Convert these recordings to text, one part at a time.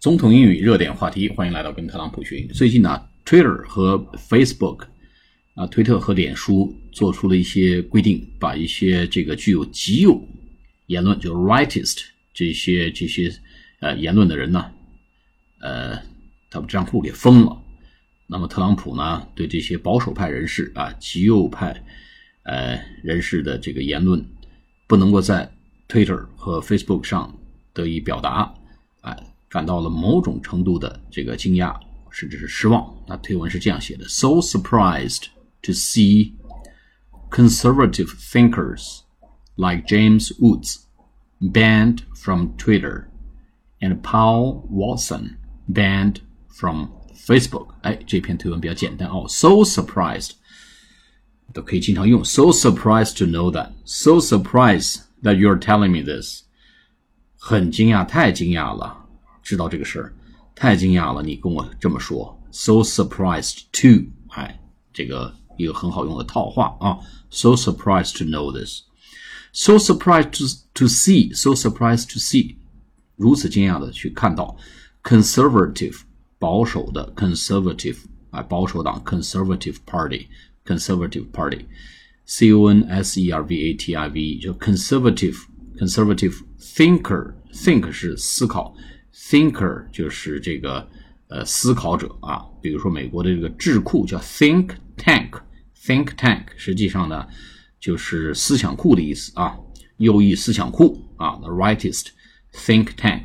总统英语热点话题，欢迎来到跟特朗普学。最近呢，Twitter 和 Facebook 啊，推特和脸书做出了一些规定，把一些这个具有极右言论，就是 rightist 这些这些呃言论的人呢，呃，他们账户给封了。那么特朗普呢，对这些保守派人士啊、极右派呃人士的这个言论，不能够在 Twitter 和 Facebook 上得以表达，哎，感到了某种程度的这个惊讶，甚至是失望。那推文是这样写的：So surprised to see conservative thinkers like James Woods banned from Twitter and Paul Watson banned from Facebook。哎，这篇推文比较简单哦。So surprised 都可以经常用。So surprised to know that. So surprised that you're telling me this. 很惊讶，太惊讶了， 知道这个事儿，太惊讶了，你跟我这么说。So surprised to，哎，这个一个很好用的套话啊。So surprised to know this. So surprised to to see. So surprised to see. 如此惊讶的去看到 conservative 保守的 conservative 啊，保守党 conservative party conservative party c o n s e r v a t i v e 就 conservative conservative thinker think 是思考 Thinker 就是这个呃思考者啊，比如说美国的这个智库叫 think tank think tank 实际上呢就是思想库的意思啊，右翼思想库啊，the rightist think tank。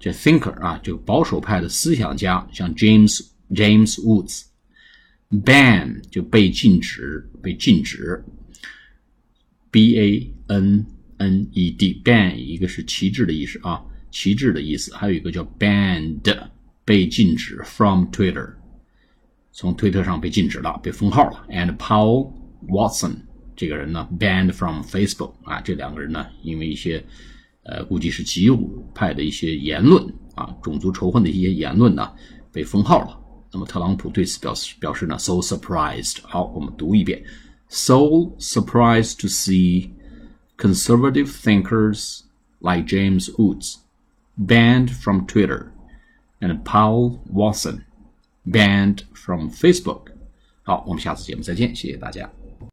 这 thinker 啊，就保守派的思想家，像 James James Woods，ban 就被禁止，被禁止，b a n n e d ban 一个是旗帜的意思啊，旗帜的意思，还有一个叫 banned 被禁止 from Twitter，从推特上被禁止了，被封号了，and Paul Watson 这个人呢 banned from Facebook 啊，这两个人呢因为一些。呃，估计是极右派的一些言论啊，种族仇恨的一些言论呢，被封号了。那么特朗普对此表示表示呢，so surprised。好，我们读一遍，so surprised to see conservative thinkers like James Woods banned from Twitter and Paul Watson banned from Facebook。好，我们下次节目再见，谢谢大家。